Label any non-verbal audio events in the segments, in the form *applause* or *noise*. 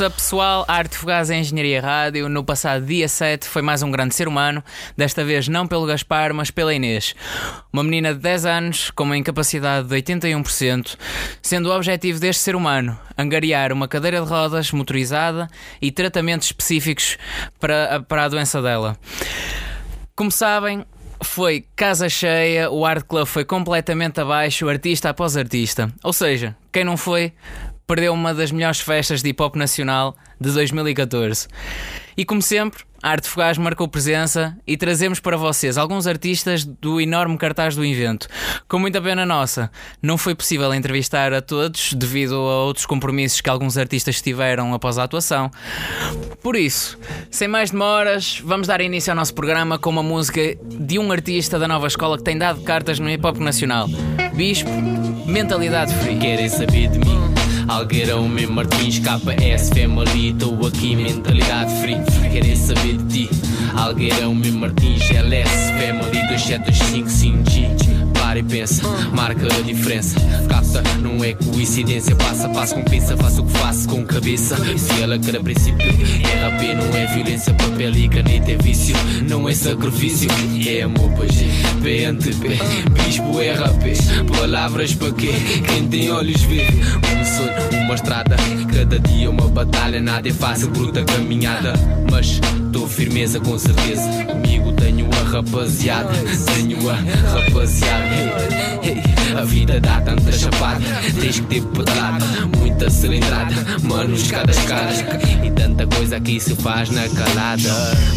Up, pessoal? Arte Fugaz em Engenharia Rádio. No passado dia 7 foi mais um grande ser humano, desta vez não pelo Gaspar, mas pela Inês. Uma menina de 10 anos com uma incapacidade de 81%, sendo o objetivo deste ser humano angariar uma cadeira de rodas motorizada e tratamentos específicos para, para a doença dela. Como sabem, foi casa cheia, o Art Club foi completamente abaixo, artista após artista. Ou seja, quem não foi, perdeu uma das melhores festas de hip hop nacional de 2014. E como sempre, a Arte Fogás marcou presença e trazemos para vocês alguns artistas do enorme cartaz do evento. Com muita pena nossa, não foi possível entrevistar a todos devido a outros compromissos que alguns artistas tiveram após a atuação. Por isso, sem mais demoras, vamos dar início ao nosso programa com uma música de um artista da nova escola que tem dado cartas no hip hop nacional. Bispo, Mentalidade Free. Querem saber de mim? Algueirão, meu Martins, KS, Family, estou aqui, mentalidade free. Querem saber de ti? Algueirão, meu Martins, LS, Family, 2725, 5G. Para e pensa, marca a diferença. Capta, não é coincidência. Passa, passo com pensa, faço o que faço com cabeça. Quer a princípio, RP não é violência, papel e caneta é vício, não é sacrifício. É amor, pois PNTP, bispo RP. Palavras para quê? Quem tem olhos vê. Um sonho, uma estrada, cada dia uma batalha. Nada é fácil, bruta caminhada. Mas dou firmeza com certeza. Comigo tenho a rapaziada, tenho a rapaziada. A vida dá tanta chapada, tens que ter pedalada, muita cilindrada, mano, escada, escada. E tanta coisa aqui se faz na calada.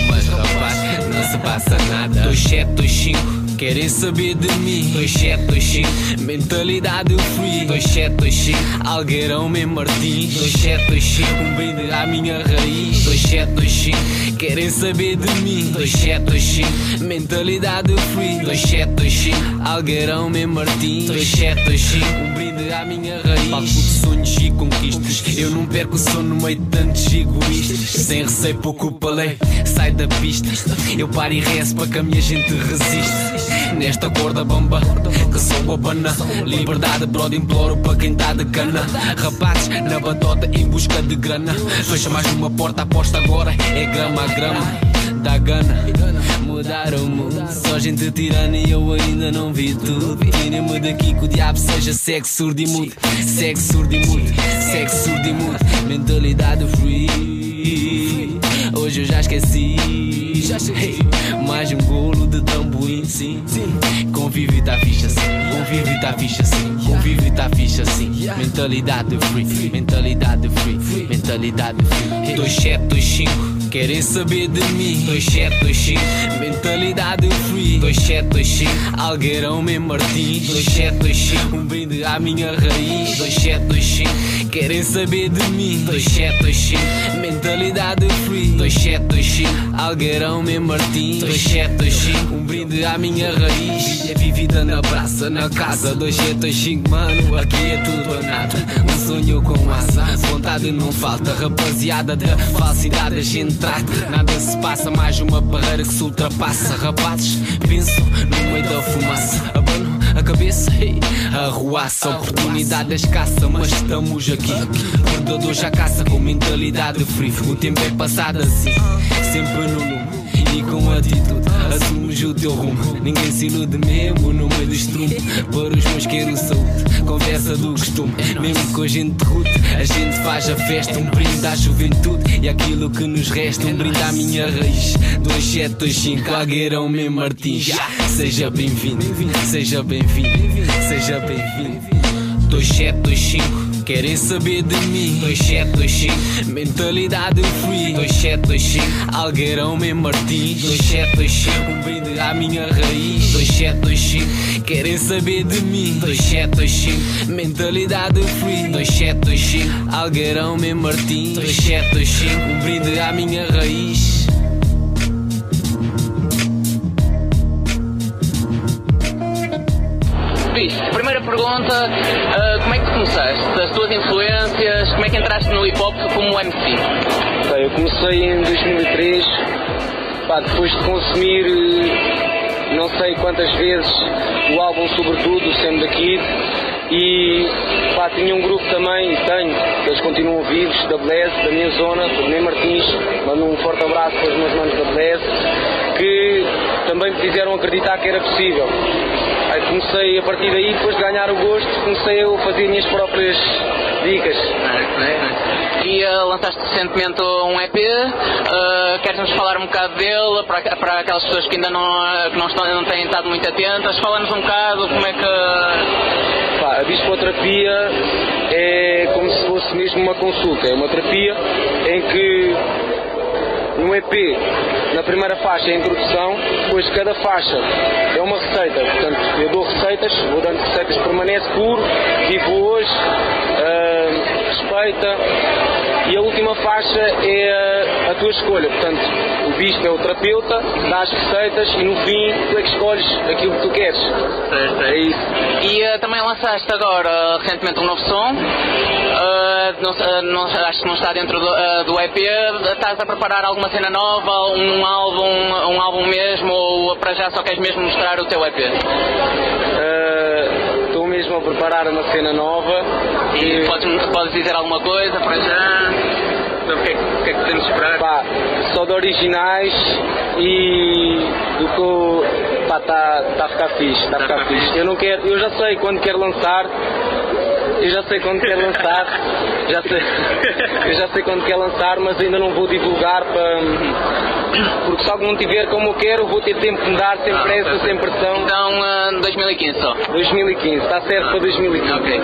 Mas rapaz, não se passa nada. 2725 Querem saber de mim. 2725 Mentalidade free 2725 Algueirão meu Martins. 2725 Um brinde à minha raiz. 2725 Querem saber de mim. 2725 Mentalidade free 2725 Algueirão meu Martins. 2725 Um brinde à minha raiz. Palco de sonhos e conquistas Eu não perco o sono no meio de tantos egoístas. Sem receio pouco palei Sai da pista. Eu paro e rezo para que a minha gente resiste Nesta corda bamba que sou a Liberdade, brother, imploro para quem tá de cana Rapazes na batota em busca de grana. Fecha mais uma porta, aposta agora É grama a grama. Da gana. Mudar o mundo. Só gente tirana e eu ainda não vi tudo. Tirem-me daqui que o diabo seja cego, surdo e mudo. Cego, surdo e mudo. Cego, surdo e mudo. Mentalidade free. Hoje eu já esqueci sim, sim. Convive tá ficha assim, convive tá ficha assim, convive tá ficha assim. Mentalidade free, mentalidade free, mentalidade free. 2725 Querem saber de mim. 2725 Mentalidade free. 2725 Algueirão meu Martins. 2725 Um brinde à minha raiz. 2725 Querem saber de mim. 2725 Mentalidade free. 2725 Algueirão meu Martins. 2725 Um brinde à minha raiz. É vivida na praça, na casa 2725 Mano, aqui é tudo ou nada. Um sonho com asa Vontade não falta. Rapaziada da falsidade a gente trata. Nada se passa, mais uma barreira que se ultrapassa. Rapazes, penso no meio da fumaça. Abano a cabeça, hey, arruaça. Oportunidade escassa, mas estamos aqui. Predador já caça com mentalidade free. O tempo é passado assim, sempre no lume e com atitude assumes o teu rumo. Ninguém se ilude mesmo no meio do estrume. Para os meus quero saúde, conversa do costume. Mesmo com a gente rude, a gente faz a festa. Um brinde à juventude e aquilo que nos resta. Um brinde à minha raiz. 2725, Algueirão meu Martins. Seja bem-vindo, seja bem-vindo, seja bem-vindo. 2725 Querem saber de mim. 2725 Mentalidade free 2725 Algueirão meu Martins. 2725 Um brinde à minha raiz. 2725 Querem saber de mim. 2725 Mentalidade free 2725 Algueirão meu Martins. 2725 Um brinde à minha raiz Primeira pergunta, uh, como é que começaste? As tuas influências, como é que entraste no hip hop como MC? Eu comecei em 2003, pá, depois de consumir não sei quantas vezes o álbum Sobretudo, o Sam da Kid, E pá, tinha um grupo também, e tenho, eles continuam vivos, da Blaze, da minha zona, do Nem Martins, mando um forte abraço para os meus manos da Blaze, que também me fizeram acreditar que era possível. Comecei a partir daí, depois de ganhar o gosto, comecei a fazer minhas próprias dicas. E uh, lançaste recentemente um EP, uh, queres-nos falar um bocado dele, para, para aquelas pessoas que ainda não, que não, estão, não têm estado muito atentas, fala-nos um bocado como é que... Pá, a bispoterapia é como se fosse mesmo uma consulta, é uma terapia em que no EP, na primeira faixa é a introdução, depois cada faixa é uma receita. Portanto, eu dou receitas, vou dando receitas, permanece puro, vivo hoje, uh, respeita. E a última faixa é a, a, tua escolha. Portanto, o bispo é o terapeuta, dá as receitas e no fim tu é que escolhes aquilo que tu queres. Certo, é isso. E uh, também lançaste agora recentemente um novo som. Uh, não, não, acho que não está dentro do, do EP. Estás a preparar alguma cena nova, um álbum, um álbum mesmo, ou para já só queres mesmo mostrar o teu EP? Mesmo a preparar uma cena nova. E, e... Podes, podes dizer alguma coisa para já? O que, é, que é que temos de esperar? Pá, só de originais e do que eu. Pá, está tá a ficar fixe, está a ficar fixe. Eu não quero, eu já sei quando quero lançar, eu já sei quando quer lançar, já sei, *laughs* eu já sei quando quer lançar, mas ainda não vou divulgar para. Porque se não tiver como eu quero, vou ter tempo de mudar sem pressa, sem pressão. Então, uh, 2015 só. 2015, está certo para 2015. Ok.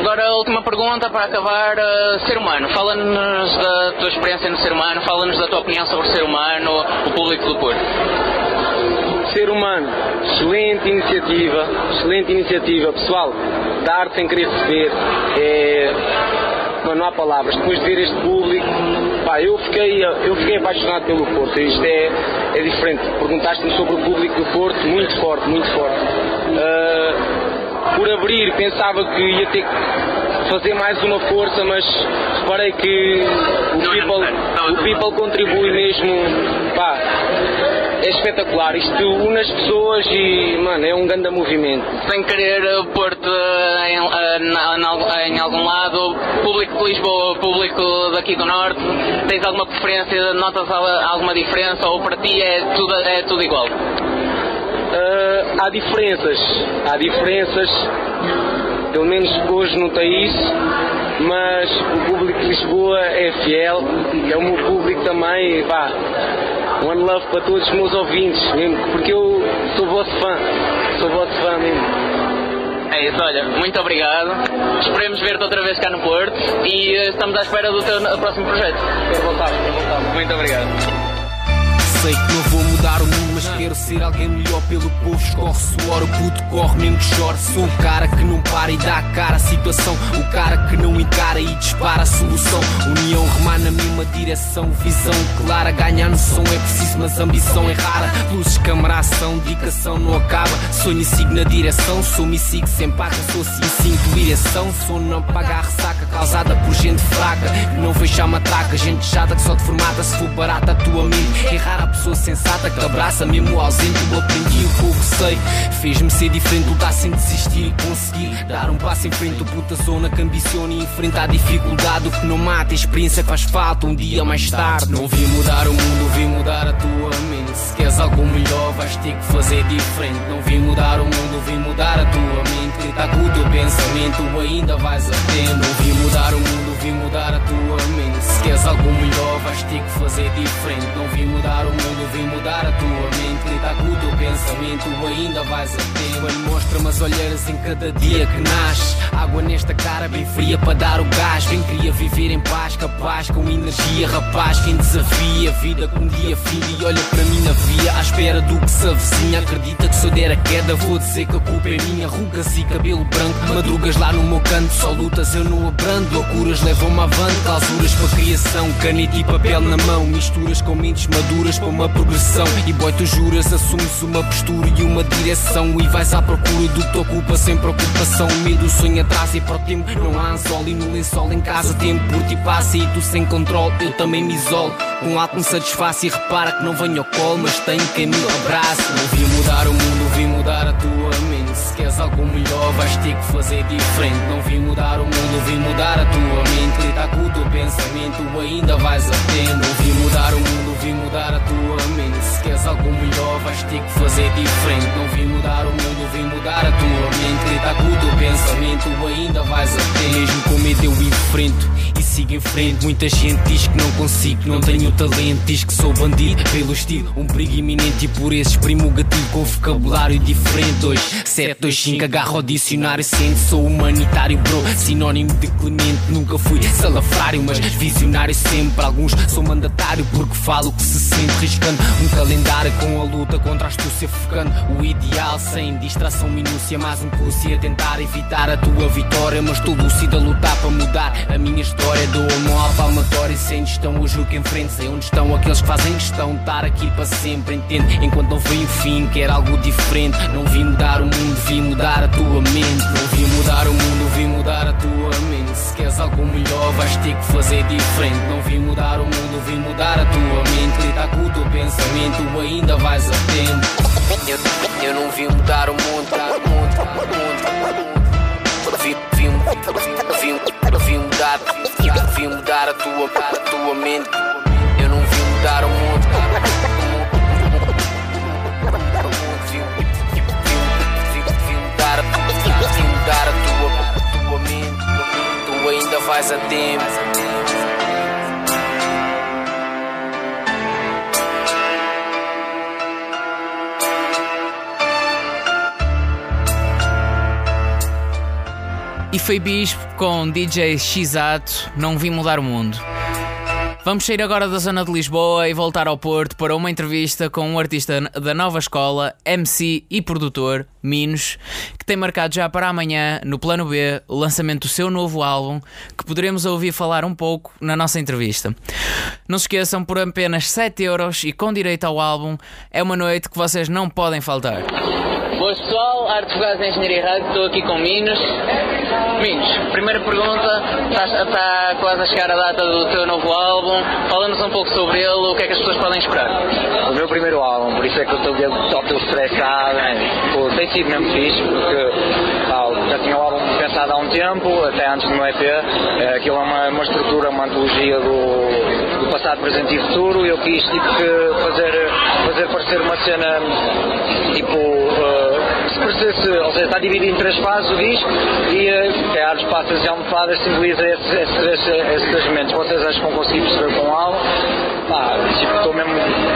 Agora a última pergunta para acabar, uh, ser humano. Fala-nos da tua experiência no ser humano, fala-nos da tua opinião sobre o ser humano, o público do Porto. Ser humano, excelente iniciativa, excelente iniciativa, pessoal dar sem querer receber. É, não, não há palavras. Depois de ver este público, pá, eu fiquei, eu fiquei apaixonado pelo Porto. Isto é, é diferente. Perguntaste-me sobre o público do Porto, muito forte, muito forte. Uh, por abrir, pensava que ia ter que fazer mais uma força, mas reparei que o people, o people contribui mesmo. Pá, é espetacular. Isto une as pessoas e, mano, é um grande movimento. Sem querer eh, pôr-te em, eh, em, algum lado, Lisboa, público daqui do Norte, tens alguma preferência, notas alguma diferença ou para ti é tudo, é tudo igual? Uh, há diferenças, há diferenças, pelo menos hoje notei isso, mas o público de Lisboa é fiel, é o meu público também, pá, One love para todos os meus ouvintes, mesmo, porque eu sou vosso fã, sou vosso fã mesmo. É isso, olha, muito obrigado. Esperemos ver-te outra vez cá no Porto e eh, estamos à espera do teu próximo projeto. Quero voltar, quero voltar. Muito obrigado sei que não vou mudar o mundo, mas quero ser alguém melhor pelo povo. Escorre suor, o puto corre mesmo que chore. Sou o cara que não para e dá cara à situação. O cara que não encara e dispara a solução. União remar na mesma direção. Visão clara, ganhar no som é preciso, mas ambição é rara. Luzes, câmara, ação, dedicação não acaba. Sonho e sigo na direção. Sou-me e sigo sem paca. Sou assim, sinto direção. Sou não paga a ressaca causada por gente fraca. Que não vejo a matraca. Gente chata que só te. Se for barata a tua mente. Errar a pessoa sensata que abraça mesmo ausente. Eu aprendi o pouco sei. Fez-me ser diferente, lutar sem desistir e conseguir dar um passo em frente. O puta zona que ambiciona e enfrenta a dificuldade. O que não mata, a experiência faz falta um dia mais tarde. Não vim mudar o mundo, vim mudar a tua mente. Se queres algo melhor, vais ter que fazer diferente. Não vim mudar o mundo, vim mudar a tua mente. Grita com o teu pensamento, ainda vais a. Não vim mudar o mundo, vim mudar a tua mente. Se queres algo melhor, vais ter que fazer diferente. Não vim mudar o mundo vem mudar a tua mente Lidar com o teu pensamento, ainda vais a tempo Mostra-me as olheiras em cada dia que nasce. Água nesta cara bem fria para dar o gás. Quem queria viver em paz, capaz, com energia Rapaz, quem desafia. Vida com um dia fim E olha para mim na via, à espera do que se avizinha Acredita que se eu der a queda, vou dizer que a culpa é minha. Rugas e cabelo branco, madrugas lá no meu canto. Só lutas eu não abrando, loucuras levam-me avante. Clausuras para criação, caneta e papel na mão. Misturas com mentes maduras para uma progressão. E boy, juras, assumes uma postura e uma direção E vais à procura do que te ocupa sem preocupação. Medo, sonho atrás e para o tempo. Não há anzol e no lençol em casa. Tempo por ti passa e tu sem controle. Eu também me isolo. Com algo me satisface e repara que não venho ao colo Mas tenho quem me abrace. Não vim mudar o mundo, vim mudar a tua mente. Se queres algo melhor, vais ter que fazer diferente. Não vim mudar o mundo, vim mudar a tua mente. Grita com o teu pensamento, ainda vais a tempo. Mudar o mundo, vim mudar a tua mente. Se queres algo melhor, vais ter que fazer diferente. Não vim mudar o mundo, vim mudar a tua mente. Grita com o teu pensamento, ainda vais a tempo. Mesmo com medo eu enfrento e sigo em frente. Muita gente diz que não consigo, não tenho talento. Diz que sou bandido pelo estilo, um perigo iminente. E por esse exprimo o gatilho com vocabulário diferente. Hoje, 725, agarro ao dicionário. Sente, sou humanitário, bro. Sinónimo de clemente, nunca fui salafrário, mas visionário sempre. Alguns sou mandatário porque falo que se sente. Riscando um calendário com a luta contra a astúcia, focando o ideal sem distração, minúcia. Mais um pulso a tentar evitar a tua vitória. Mas estou lúcido a lutar para mudar a minha história. Dou a mão à palmatória sem gestão. Hoje o que em frente, sei onde estão aqueles que fazem questão de estar aqui para sempre. Entende? Enquanto não vem o fim, quer algo diferente. Não vim mudar o mundo, vim mudar a tua mente. Não vim mudar o mundo, vim mudar a tua mente. Queres algo melhor, vais ter que fazer diferente. Não vim mudar o mundo, vim mudar a tua mente. Grita com o teu pensamento, ainda vais a tempo. Eu, eu não vim mudar o mundo, mudar o mundo, mudar o mundo. Vim, vim, vim, vim mudar, vim mudar a tua, a tua mente. Eu não vim mudar o mundo. Vais a tempo. E foi Bispo com DJ Xato, não vim mudar o mundo. Vamos sair agora da zona de Lisboa e voltar ao Porto para uma entrevista com um artista da nova escola, MC e produtor, Minos, que tem marcado já para amanhã, no plano B, o lançamento do seu novo álbum, que poderemos ouvir falar um pouco na nossa entrevista. Não se esqueçam, por apenas 7 euros e com direito ao álbum, é uma noite que vocês não podem faltar. Boas pessoal, Arte em Engenharia Rádio, estou aqui com Minos. Minos, primeira pergunta, está, quase a chegar a data do teu novo álbum, fala-nos um pouco sobre ele, o que é que as pessoas podem esperar? O meu primeiro álbum, por isso é que eu estou estou estressado, né? Tem sido mesmo fixe, porque pá, já tinha o álbum pensado há um tempo, até antes do meu EP, é, aquilo é uma, uma estrutura, uma antologia do, do passado, presente e futuro, e eu quis tipo, fazer, fazer parecer uma cena tipo. uh, se parecesse, ou seja, está dividido em três fases o disco e uh, é Ares, Passas e Almofadas simboliza esses, esses, esses, esses três momentos. Vocês acham que vão conseguir perceber com o? Pá, tipo, estou mesmo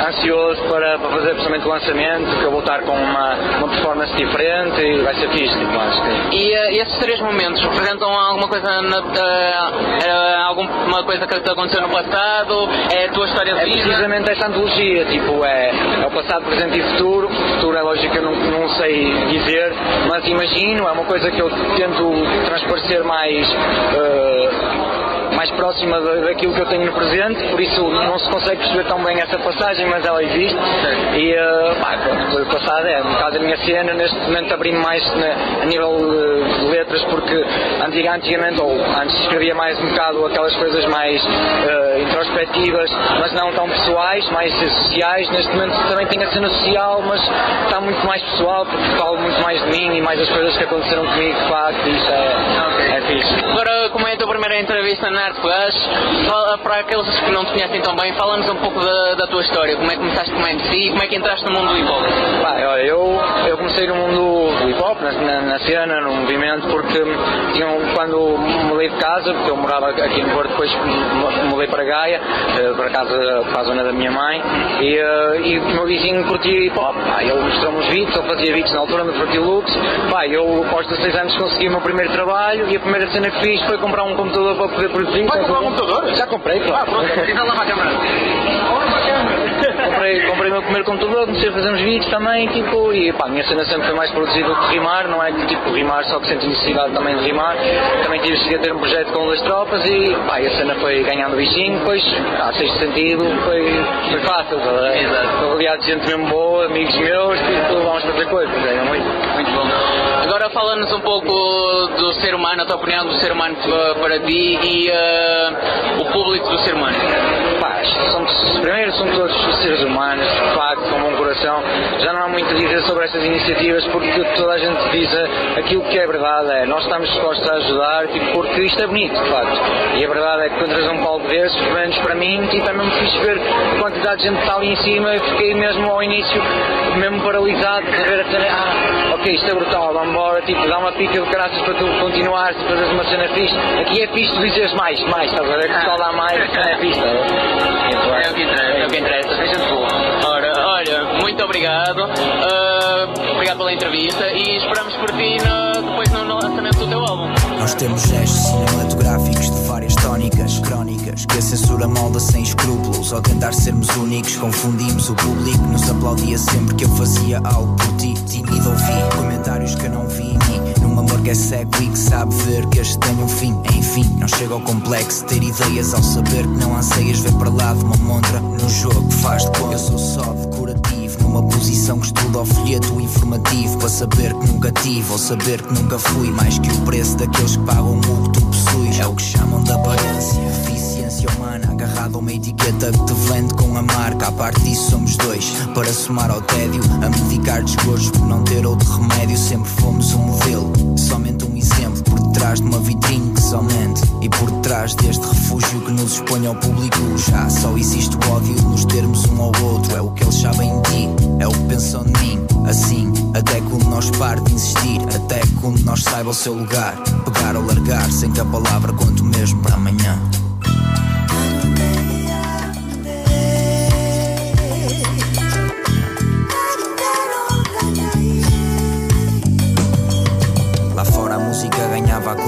ansioso para, para fazer precisamente o lançamento, que eu vou estar com uma, uma performance diferente e vai ser fixe, tipo, acho que E uh, esses três momentos representam alguma coisa, na, uh, alguma coisa que te aconteceu no passado? É a tua história de É vida? precisamente esta antologia, tipo, é, é o passado, presente e futuro. Futuro é lógico que eu não, não sei dizer, mas imagino, é uma coisa que eu tento transparecer mais. eh, mais próxima da- daquilo que eu tenho no presente, por isso não se consegue perceber tão bem essa passagem, mas ela existe. E eh, pá, pronto, o passado é, no caso da minha cena, neste momento abri-me mais na- a nível eh, de letras, porque antiga- antigamente, ou antes escrevia mais um bocado aquelas coisas mais eh, introspectivas, mas não tão pessoais, mais sociais. Neste momento também tenho a cena social, mas está muito mais pessoal, porque falo muito mais de mim e mais das coisas que aconteceram comigo, de facto, isso é, é fixe. Agora, como é a tua primeira entrevista na Arte Fugaz, fala para aqueles que não te conhecem tão bem, fala-nos um pouco da, da tua história, como é que começaste como MC e como é que entraste no mundo do hip hop. Olha, eu, eu comecei no mundo do hip hop, na, na, na cena, no movimento, porque quando mudei de casa, porque eu morava aqui no Porto, depois mu- mudei para Gaia, eh, para casa, para a zona da minha mãe, e, eh, o meu vizinho curtia hip hop. Pá, ele mostrou-me os beats, eu fazia beats na altura no Fertil Lux. Pá, eu aos 16 anos consegui o meu primeiro trabalho e a primeira cena que fiz foi comprar um computador para poder produzir. Vai comprar um computador? Já comprei, claro. Diz lá para a câmara. comprei, comprei o meu primeiro computador, comecei a fazer uns vídeos também, tipo, e pá, a minha cena sempre foi mais produzida do que rimar, não é que tipo rimar só que senti necessidade também de rimar. Também tive cheguei a ter um projeto com duas tropas e pá, a cena foi ganhando bichinho, depois, a sexto sentido, foi, foi fácil, tá ver? Estou rodeado de gente mesmo boa, amigos meus, tipo, vamos fazer coisas, é muito, muito bom. Agora fala-nos um pouco do ser humano, a tua opinião do ser humano para, ti e eh, o público do ser humano. Pá, primeiro são todos seres humanos, de facto, com bom coração informação. Já não há muito a dizer sobre estas iniciativas porque toda a gente diz aquilo que é verdade, é nós estamos dispostos a ajudar, tipo, porque isto é bonito, de facto. E a verdade é que quando traz um palco desses, pelo menos para mim, tipo, é mesmo fixe ver a quantidade de gente que está ali em cima. Eu fiquei mesmo ao início, mesmo paralisado, de ver a cena, ah, ok, isto é brutal, vamos embora, tipo, dá uma pica de graças para tu continuares e fazeres uma cena fixe. Aqui é fixe tu dizeres mais, mais, estás a ver? Que pessoal dá mais, é fixe? É o que interessa, é o que interessa. É gente boa. Muito obrigado. Uh, obrigado pela entrevista e esperamos por ti no, depois no, lançamento do teu álbum. Nós temos gestos cinematográficos de várias tónicas, crónicas, que a censura molda sem escrúpulos. Ao tentar sermos únicos, confundimos o público. Nos aplaudia sempre que eu fazia algo por ti. Tímido ouvi comentários que eu não vi mim. Num amor que é cego e que sabe ver que este tem um fim. Enfim, não chega ao complexo ter ideias ao saber que não anseias ver para lá de uma montra. No jogo faz de conta, eu sou só. Numa posição que estuda o folheto informativo. Para saber que nunca tive ou saber que nunca fui. Mais que o preço daqueles que pagam o que tu possuis. É o que chamam de aparência. Deficiência humana agarrada a uma etiqueta que te vende com a marca. A parte disso somos dois. Para somar ao tédio, a medicar desgostos por não ter outro remédio. Sempre fomos um modelo, somente um exemplo. Detrás de uma vitrine que somente. E por detrás deste refúgio que nos expõe ao público. Já só existe o ódio de nos termos um ao outro. É o que eles sabem de ti, é o que pensam de mim. Assim, até quando nós pare de insistir, até quando nós saiba o seu lugar. Pegar ou largar, sem que a palavra conte mesmo para amanhã.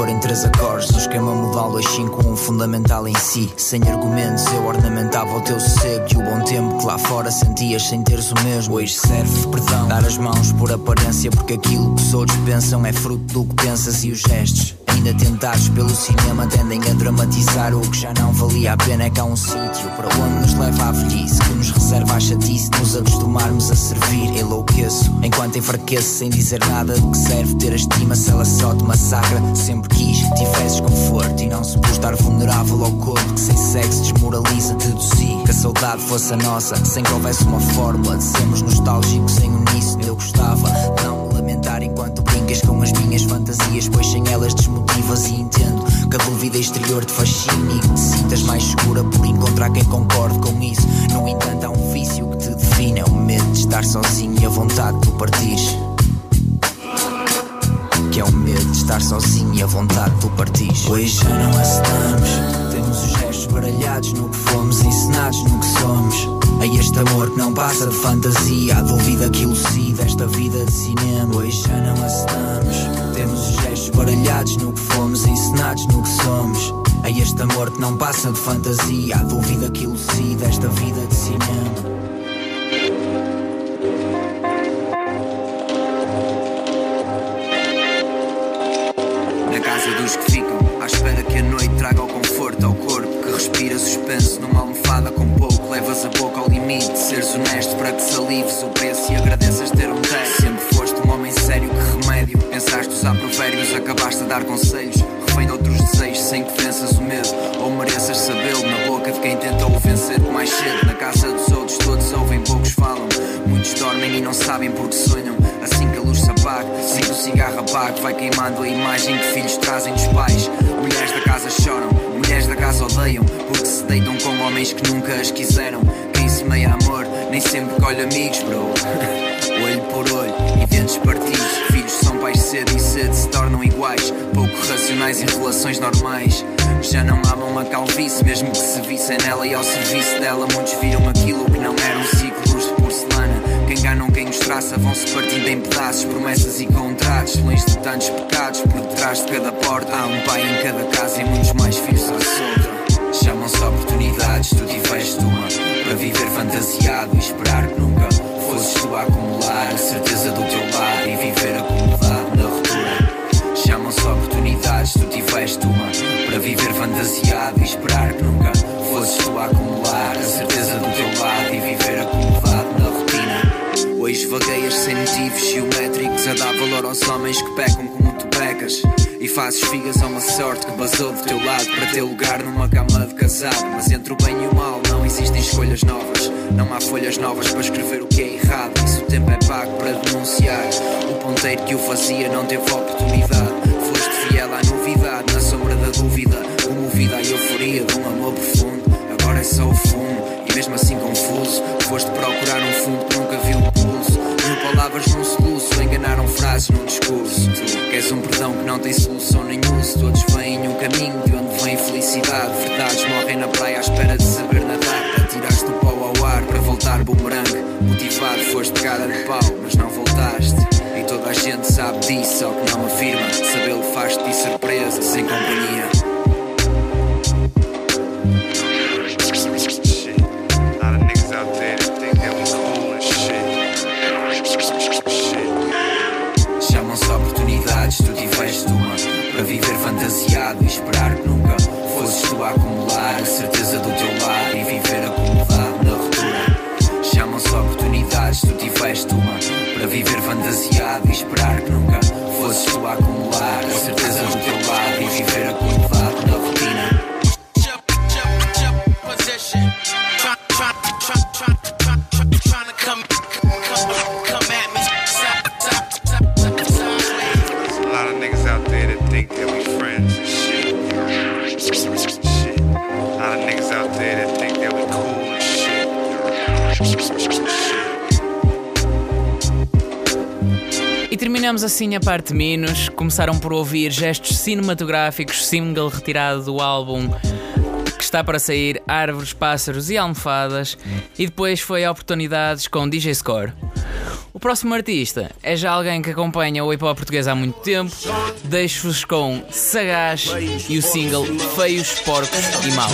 Cor em três acordes. O esquema modal 251 fundamental em si. Sem argumentos eu ornamentava o teu sossego. E o bom tempo que lá fora sentias sem teres o mesmo. Hoje serve, perdão, dar as mãos por aparência. Porque aquilo que os outros pensam é fruto do que pensas e os gestos. Ainda tentados pelo cinema tendem a dramatizar o que já não valia a pena. É que há um sítio para onde nos leva a velhice, que nos reserva a chatice, nos acostumarmos a servir. Enlouqueço enquanto enfraqueço, sem dizer nada de que serve ter a estima se ela só te massacra. Sempre quis que tivesses conforto e não supus estar vulnerável ao corpo que sem sexo desmoraliza. Deduzi que a saudade fosse a nossa, sem que houvesse uma fórmula de sermos nostálgicos em uníssono. Eu gostava não me lamentar enquanto com as minhas fantasias, pois sem elas desmotivas e entendo que a dúvida exterior te fascine e que te sintas mais segura por encontrar quem concorde com isso. No entanto, há um vício que te define: é o medo de estar sozinho e a vontade de tu partires. Que é o medo de estar sozinho e a vontade de tu partires. Hoje já não aceitamos. Temos os gestos baralhados no que fomos ensinados, no que somos. A este amor que não passa de fantasia, a dúvida que elucida esta vida de cinema. Hoje já não aceitamos. Temos os gestos baralhados no que fomos ensinados, no que somos. A este amor que não passa de fantasia, a dúvida que elucida esta vida de cinema. Casa dos que ficam, à espera que a noite traga o conforto ao corpo que respira suspenso numa almofada com pouco. Levas a boca ao limite, seres honesto para que salives o preço e agradeças ter um teto. Sempre foste um homem sério que remédio. Pensaste usar provérbios, acabaste a dar conselhos. Refém de outros desejos sem que venças o medo. Ou mereças sabê-lo na boca de quem tentou vencer mais cedo. Na casa dos outros todos ouvem, poucos falam. Muitos dormem e não sabem porque sonham. Assim que a luz se apaga, assim que o cigarro apaga, vai queimando a imagem que filhos trazem dos pais. Mulheres da casa choram, mulheres da casa odeiam, porque se deitam com homens que nunca as quiseram. Quem semeia amor, nem sempre colhe amigos, bro. *laughs* olho por olho e dentes partidos. Pais cedo e cedo se tornam iguais, pouco racionais em relações normais. Já não amam a calvície, mesmo que se vissem nela e ao serviço dela. Muitos viram aquilo que não eram ciclos de porcelana. Que enganam quem os traça, vão-se partindo em pedaços, promessas e contratos. Longe de tantos pecados, por detrás de cada porta há um pai em cada casa e muitos mais filhos à solta. Chamam-se oportunidades, tu tiveste uma para viver fantasiado e esperar que nunca valor aos homens que pecam como tu pecas. E fazes figas a uma sorte que basou do teu lado para ter lugar numa cama de casado. Mas entre o bem e o mal não existem escolhas novas. Não há folhas novas para escrever o que é errado. E se o tempo é pago para denunciar, o ponteiro que o fazia não teve oportunidade. Foste fiel à novidade, na sombra da dúvida, comovida à euforia de um amor profundo. Agora é só o fumo, e mesmo assim confuso. Foste procurar um fundo que nunca viu o pulso. Mil palavras num soluço, enganaram frases num discurso. Queres um perdão que não tem solução nem uso. Todos vêm um caminho de onde vem felicidade. Verdades morrem na praia à espera de saber nadar. Atiraste o pau ao ar para voltar bumerangue. Motivado foste cara de pau, mas não voltaste. E toda a gente sabe disso, só que não afirma. Sabê-lo faz-te surpresa, sem companhia. Fantasiado e esperar que nunca Fosses tu a acumular a certeza do teu lado E viver acomodado na ruptura. Chamam-se oportunidades, tu tiveste uma Para viver fantasiado e esperar que nunca Fosses tu a acumular a certeza do teu lado E viver acomodado na rotina. Think that we E terminamos assim a parte menos. Começaram por ouvir gestos cinematográficos, single retirado do álbum que está para sair Árvores, Pássaros e Almofadas. E depois foi a oportunidades com DJ Score. O próximo artista é já alguém que acompanha o hip hop português há muito tempo. Deixo-vos com Sagaz e o single Feios, Porcos e Maus.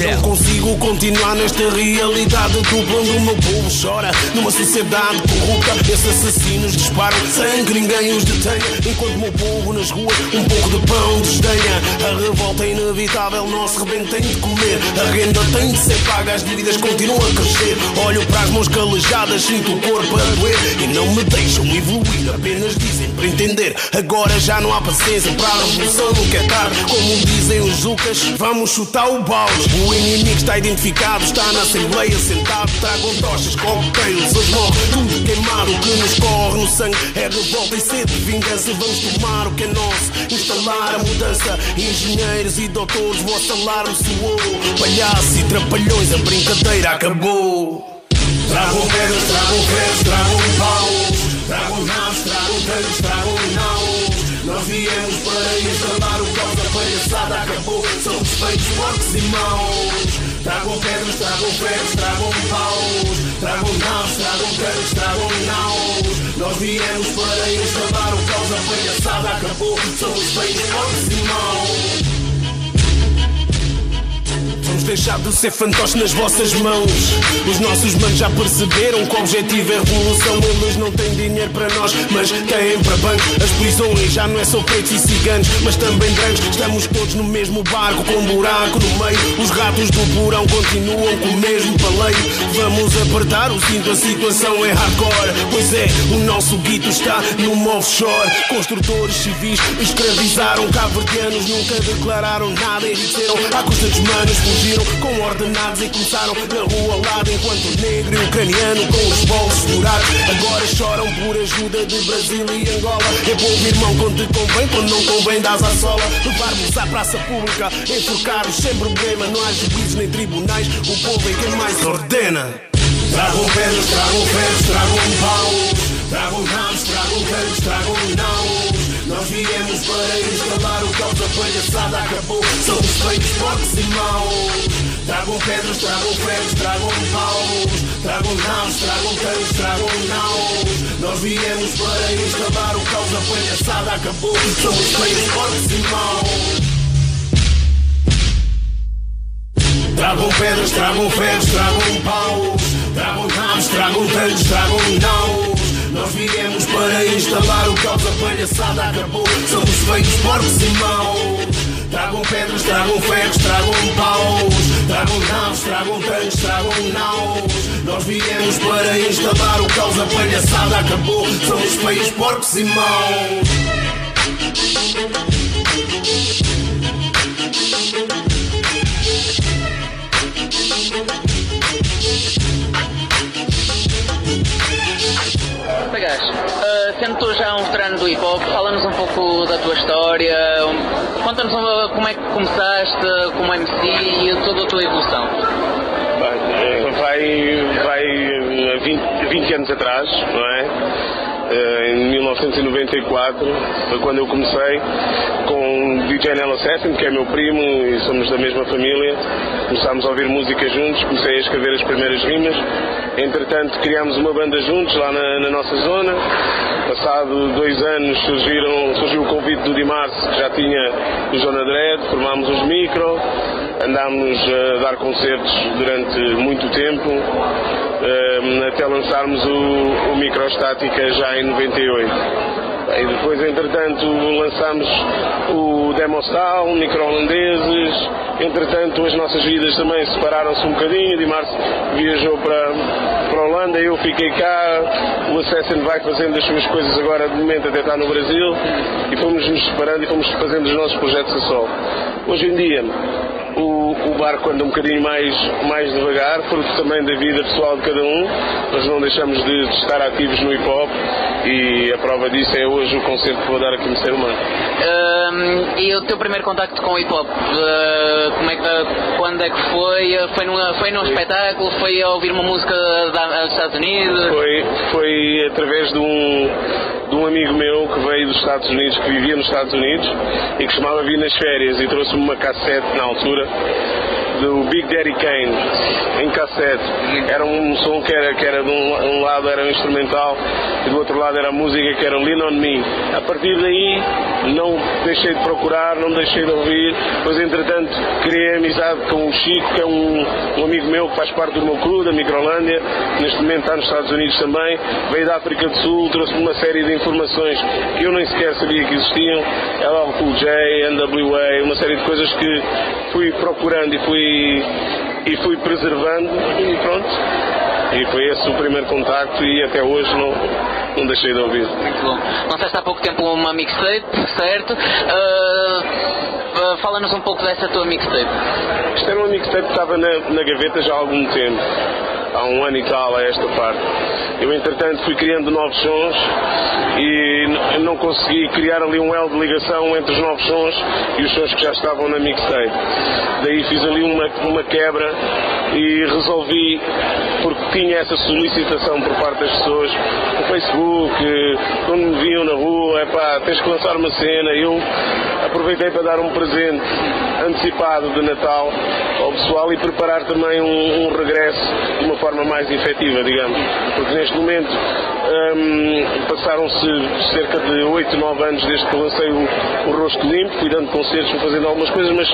Não consigo continuar nesta realidade dupla onde o meu povo chora Numa sociedade corrupta, esses assassinos disparam sem que ninguém os detenha. Enquanto o meu povo nas ruas um pouco de pão desdenha. A revolta é inevitável, nosso rebento tem de comer. A renda tem de ser paga, as dívidas continuam a crescer. Olho para as mãos calejadas, sinto o corpo a E não me deixam evoluir, apenas dizem para entender. Agora já não há paciência para a revolução, nunca é tarde. Como dizem os Zucas, vamos chutar o balde. O inimigo está identificado, está na Assembleia sentado. Tragam tochas, coquetéis, hoje morre tudo queimado O que nos corre no sangue é revolta e sede de vingança. Vamos tomar o que é nosso, instalar a mudança. Engenheiros e doutores, vosso alarme soou. Palhaços e trapalhões, a brincadeira acabou Tragam pedras, tragam ferros, tragam paus Tragam naus, tragam tanques, tragam naus Nós viemos para instalar o caos A palhaçada acabou, somos feitos porcos e maus Tragam pedras, tragam ferros, tragam paus Tragam naus, tragam tanques, tragam naus Nós viemos para instalar o caos A palhaçada acabou, somos feitos porcos e maus Vamos deixar de ser fantoches nas vossas mãos. Os nossos manos já perceberam que o objetivo é revolução. Eles não têm dinheiro para nós, mas têm para banco. As prisões já não é só pretos e ciganos, mas também brancos. Estamos todos no mesmo barco, com um buraco no meio. Os ratos do porão continuam com o mesmo paleio. Vamos apertar o cinto, a situação é hardcore. Pois é, o nosso guito está numa offshore. Construtores civis escravizaram cabo-verdianos, nunca declararam nada, enriqueceram à custa dos manos. Fugiram com ordenados e começaram na rua ao lado. Enquanto o negro e o ucraniano com os bolsos furados agora choram por ajuda de Brasil e Angola. É povo irmão quando te convém, quando não convém, dás à sola. Levar-vos à praça pública, enforcar-vos sem problema. Não há juízes nem tribunais, o povo é quem mais ordena. Tragam pedras, tragam ferros, tragam paus Tragam naus, tragam tragam naus Nós viemos para instalar o caos, a palhaçada acabou. Somos feitos porcos e maus. Tragam pedras, tragam ferros, tragam paus. Tragam naus, tragam tanques, tragam naus. Nós viemos para instalar o caos, a palhaçada acabou. Somos feitos porcos e maus. Tragam pedras, tragam ferros, tragam paus. Tragam naus, tragam tanques, tragam naus Nós viemos para instalar o caos, a palhaçada acabou. Somos feitos porcos e maus. Tragam pedras, tragam ferros, tragam paus. Tragam naus, tragam tanques, tragam naus. Nós viemos para instalar o caos, a palhaçada acabou. Somos feios, porcos e maus Portanto, tu já um veterano do hip hop, fala-nos um pouco da tua história, conta-nos como é que começaste como MC e toda a tua evolução. Bem, eh, vai, vai eh, 20, 20 anos atrás, não é? Eh, em 1994 foi quando eu comecei com o DJ Nelo Assassin, que é meu primo e somos da mesma família. Começámos a ouvir música juntos, comecei a escrever as primeiras rimas. Entretanto, criámos uma banda juntos lá na, na nossa zona. Passado dois anos surgiram, surgiu o convite do Dimarce, que já tinha o Zona Dread, formámos os micro, andámos a dar concertos durante muito tempo Ehm, até lançarmos o, o Microstática já em 98. E depois, entretanto, lançámos o Demostal, micro-holandeses. Entretanto, as nossas vidas também separaram-se um bocadinho. De março viajou para, para a Holanda, eu fiquei cá. O Assassin vai fazendo as suas coisas agora, de momento, até está no Brasil. E fomos nos separando e fomos fazendo os nossos projetos a sol. Hoje em dia, o, o barco anda um bocadinho mais, mais devagar, fruto também da vida pessoal de cada um. Nós não deixamos de, de estar ativos no hip hop e a prova disso é hoje o concerto que vou dar aqui no Ser Humano. Um, e o teu primeiro contacto com o hip hop? Uh, como é que, quando é que foi? Foi, numa, foi num espetáculo? Foi a ouvir uma música da, dos Estados Unidos? Foi, foi através de um, de um amigo meu que veio dos Estados Unidos, que vivia nos Estados Unidos e que chamava vir nas férias e trouxe-me uma cassete na altura do Big Daddy Kane em cassete. Era um som que era, que era de um, um, lado era um instrumental e do outro lado era música que era Lean on Me. A partir daí não deixei de procurar, não deixei de ouvir, mas entretanto criei amizade com o Chico, que é um, um amigo meu que faz parte do meu crew, da Microlândia, neste momento está nos Estados Unidos também, veio da África do Sul, trouxe-me uma série de informações que eu nem sequer sabia que existiam, LL Cool J, NWA, uma série de coisas que fui procurando e fui e, fui preservando e pronto. E foi esse o primeiro contacto e até hoje não, não deixei de ouvir. Muito bom. Lançaste há pouco tempo uma mixtape, certo? Uh, uh, Fala-nos um pouco dessa tua mixtape. Isto era uma mixtape que estava na, na gaveta já há algum tempo há um ano e tal a esta parte. Eu, entretanto, fui criando novos sons e não consegui criar ali um elo de ligação entre os novos sons e os sons que já estavam na mixtape. Daí fiz ali uma, uma quebra e resolvi, porque tinha essa solicitação por parte das pessoas no Facebook, quando me viam na rua, é pá, tens que lançar uma cena. Eu aproveitei para dar um presente antecipado de Natal ao pessoal e preparar também um, um regresso de uma forma mais efetiva, digamos. Porque neste momento um, passaram-se cerca de 8, 9 anos desde que lancei o, o Rosto Limpo, fui dando concertos, fui fazendo algumas coisas, mas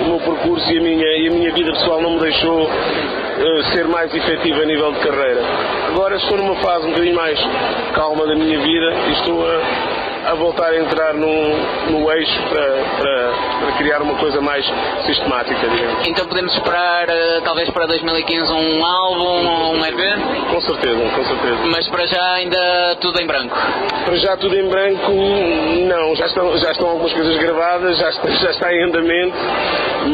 o meu percurso e a minha, e a minha vida pessoal não me deixou uh, ser mais efetivo a nível de carreira. Agora estou numa fase um bocadinho mais calma da minha vida e estou a a voltar a entrar no, no eixo para, para, para, criar uma coisa mais sistemática, digamos. Então podemos esperar uh, talvez para 2015 um álbum, um EP? Com certeza, com certeza. Mas para já ainda tudo em branco? Para já tudo em branco, não. Já estão, já estão algumas coisas gravadas, já está, já está em andamento,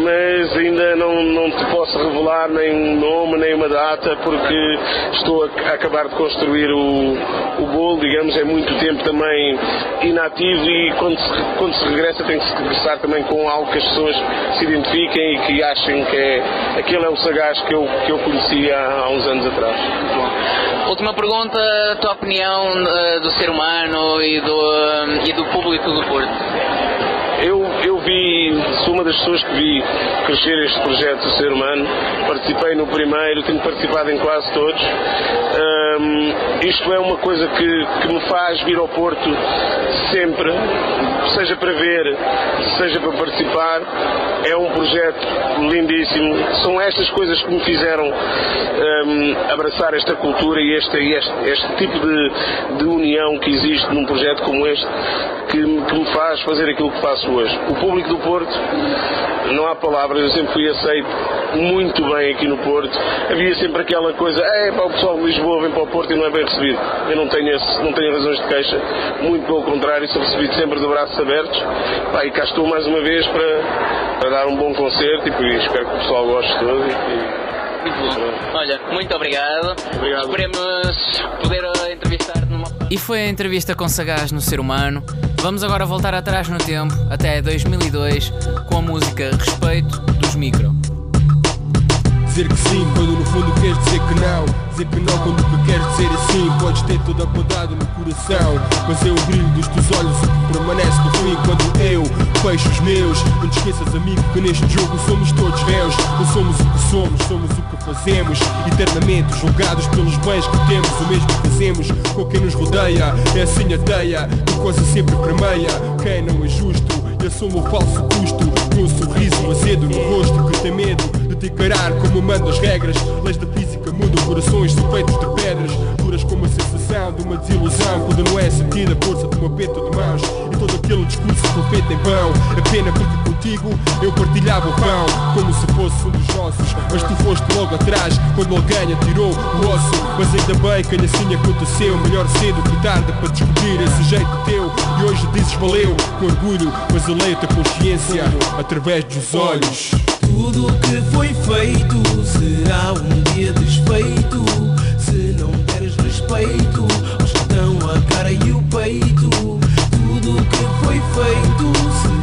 mas ainda não, não te posso revelar nem um nome, nem uma data, porque estou a, a acabar de construir o, o bolo, digamos, é muito tempo também inativo e quando se, quando se regressa tem que se regressar também com algo que as pessoas se identifiquem e que achem que é, aquele é o sagaz que eu, que eu conhecia há, uns anos atrás. Última pergunta, a tua opinião uh, do ser humano e do, uh, e do público do Porto? Eu, eu vi, sou uma das pessoas que vi crescer este projeto do ser humano, participei no primeiro, tenho participado em quase todos. Um, isto é uma coisa que, que me faz vir ao Porto sempre, seja para ver, seja para participar. É um projeto lindíssimo. São estas coisas que me fizeram um, abraçar esta cultura e este, este, este tipo de, de, união que existe num projeto como este, que, que me faz fazer aquilo que faço hoje. O público do Porto, não há palavras, eu sempre fui aceito muito bem aqui no Porto. Havia sempre aquela coisa, é para o pessoal de Lisboa vem para o Porto e não é bem recebido. Eu não tenho, esse, não tenho razões de queixa, muito pelo contrário, sou recebido sempre de braços abertos. Pá, e cá estou mais uma vez para, para dar um bom concerto e, espero que o pessoal goste todo. E, muito bom. Olha, muito obrigado. Obrigado. Esperemos poder entrevistar numa E foi a entrevista com Sagaz no Ser Humano. Vamos agora voltar atrás no tempo, até 2002, com a música Respeito dos Micro. Dizer que sim quando no fundo queres dizer que não. Dizer que não quando que queres dizer é sim. Podes ter toda a bondade no coração Mas é o brilho dos teus olhos o que permanece no fim. Quando eu fecho os meus Não te esqueças amigo que neste jogo somos todos réus. Não somos o que somos, somos o que fazemos. Eternamente julgados pelos bens que temos O mesmo que fazemos com quem nos rodeia. É assim a teia, que coisa sempre permeia. Quem não é justo, assume o falso custo. Com um sorriso azedo no rosto que tem medo encarar como mandam as regras. Leis da física mudam corações são feitos de pedras Duras como a sensação de uma desilusão Quando não é sentida a força de um aperto de mãos. E todo aquele discurso feito em vão. É pena porque contigo eu partilhava o pão Como se fosse um dos nossos Mas tu foste logo atrás quando alguém atirou o osso. Mas ainda bem que assim aconteceu. Melhor cedo que tarde para discutir esse jeito teu. E hoje dizes valeu com orgulho Mas aleia-te a consciência através dos olhos tudo que foi feito. Será um dia desfeito? Se não deres respeito aos que dão a cara e o peito. Tudo que foi feito será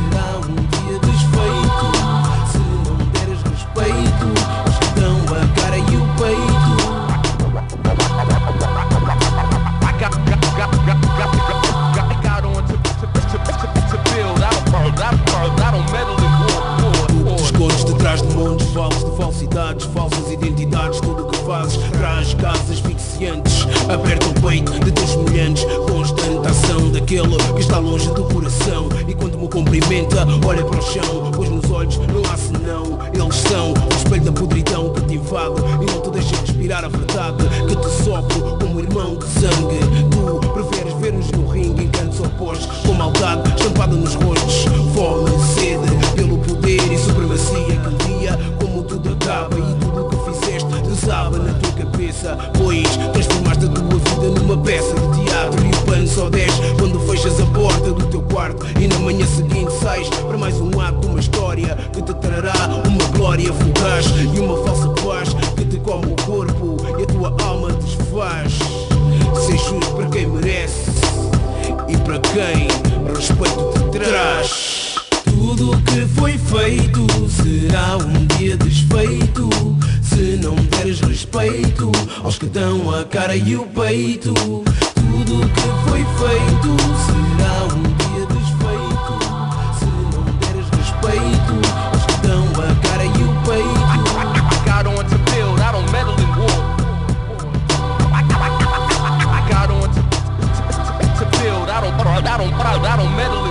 Aperta o peito de teus semelhantes, constante ação daquele que está longe do coração. E quando me cumprimenta, olha para o chão, pois nos olhos não há senão. Eles são o espelho da podridão que te invade e não te deixa respirar a verdade que te sopro como irmão de sangue. Tu preferes ver-nos no ringue em cantos opostos, com maldade estampada nos rostos, fome, sede pelo poder e supremacia aquele dia como tudo acaba e tudo o que fizeste desaba na tua cabeça pois transformaste a tua vida numa peça de teatro e o pano só desce quando fechas a porta do teu quarto. E na manhã seguinte sais para mais um ato uma história que te trará uma glória fugaz e uma falsa paz que te come o corpo e a tua alma desfaz. Ser justo para quem merece e para quem respeito te traz. Tudo que foi feito será um dia desfeito Se não deres respeito aos que dão a cara e o peito Tudo que foi feito será um dia desfeito. Se não deres respeito aos que dão a cara e o peito. I don't, I don't meddle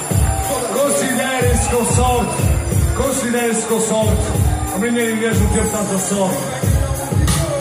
com sorte, considerem-se com sorte. A menina Inês não teve tanta sorte.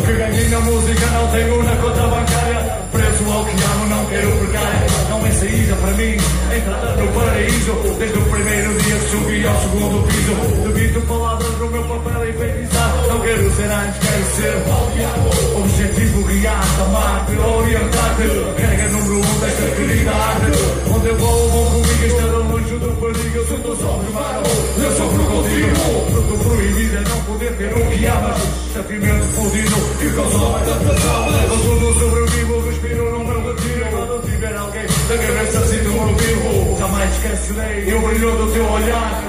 Que ganhei na música, não tenho na conta bancária. Preço ao que amo, não quero precária. Não é saída para mim, entrada no paraíso. Desde o primeiro dia subi ao segundo piso. Debito palavras no meu papel enfeitiçado. Não quero ser antes, quero ser Objetivo guiar-te, amar-te, orientar-te. Carga número um desta querida arte. Onde eu vou, vou comigo, estar longe do perigo. Eu sou teu só hermano, eu sofro contigo. Fruto proibido é não poder ter o que amas. Sentimento fudido e consome tentação. Levo tudo sobrevivo, respiro no meu retiro. Quando tiver alguém da cabeça sinto-me vivo. Jamais esquecerei o brilho do teu olhar.